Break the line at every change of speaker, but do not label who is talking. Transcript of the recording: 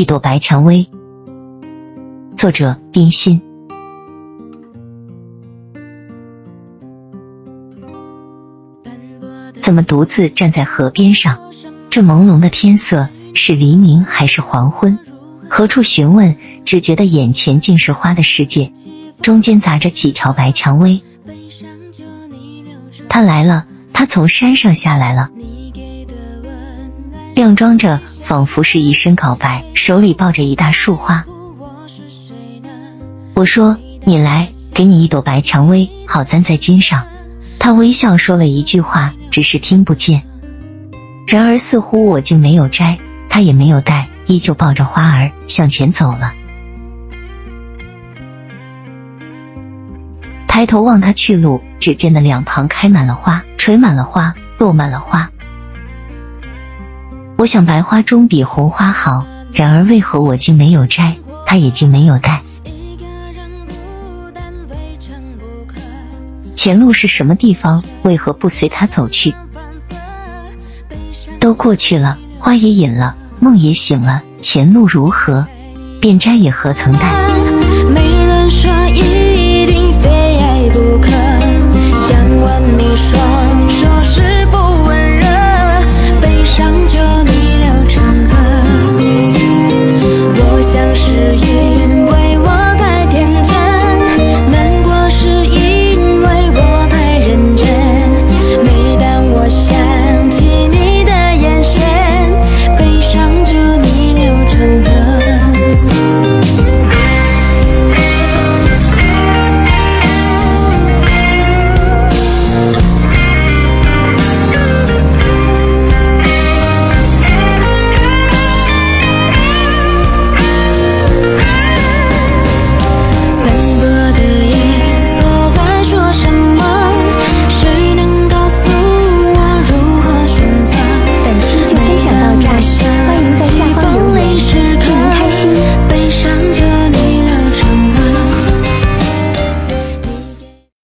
一朵白蔷薇，作者冰心。怎么独自站在河边上？这朦胧的天色是黎明还是黄昏？何处询问？只觉得眼前尽是花的世界，中间杂着几条白蔷薇。他来了，他从山上下来了，靓装着。仿佛是一身告白，手里抱着一大束花。我说：“你来，给你一朵白蔷薇，好簪在襟上。”他微笑说了一句话，只是听不见。然而似乎我竟没有摘，他也没有戴，依旧抱着花儿向前走了。抬头望他去路，只见那两旁开满了花，垂满了花，落满了花。我想白花终比红花好，然而为何我竟没有摘，他也竟没有戴？前路是什么地方？为何不随他走去？都过去了，花也隐了，梦也醒了，前路如何？便摘也何曾带？没人说一